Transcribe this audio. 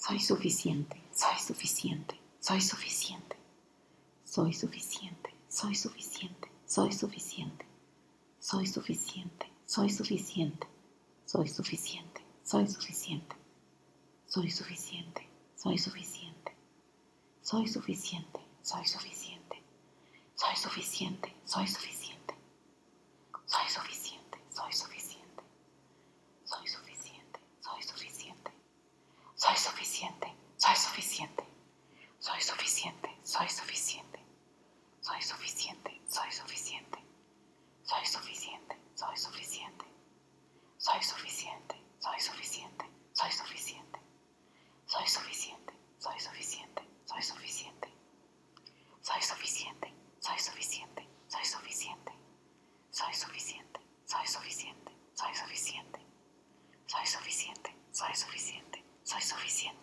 Soy suficiente, soy suficiente, soy suficiente. Soy suficiente, soy suficiente, soy suficiente. Soy suficiente, soy suficiente, soy suficiente, soy suficiente. Soy suficiente, soy suficiente. Soy suficiente, soy suficiente. Soy suficiente, soy suficiente. Soy suficiente, soy suficiente. Soy suficiente, soy suficiente. Soy suficiente, soy suficiente. Soy suficiente, soy suficiente. Soy suficiente, soy suficiente. Soy suficiente, soy suficiente. Soy suficiente, soy suficiente. Soy suficiente. Soy suficiente, soy suficiente. Soy suficiente. Soy suficiente, soy suficiente. Soy suficiente. Soy suficiente, soy suficiente. Soy suficiente. Soy suficiente, soy suficiente. Soy suficiente.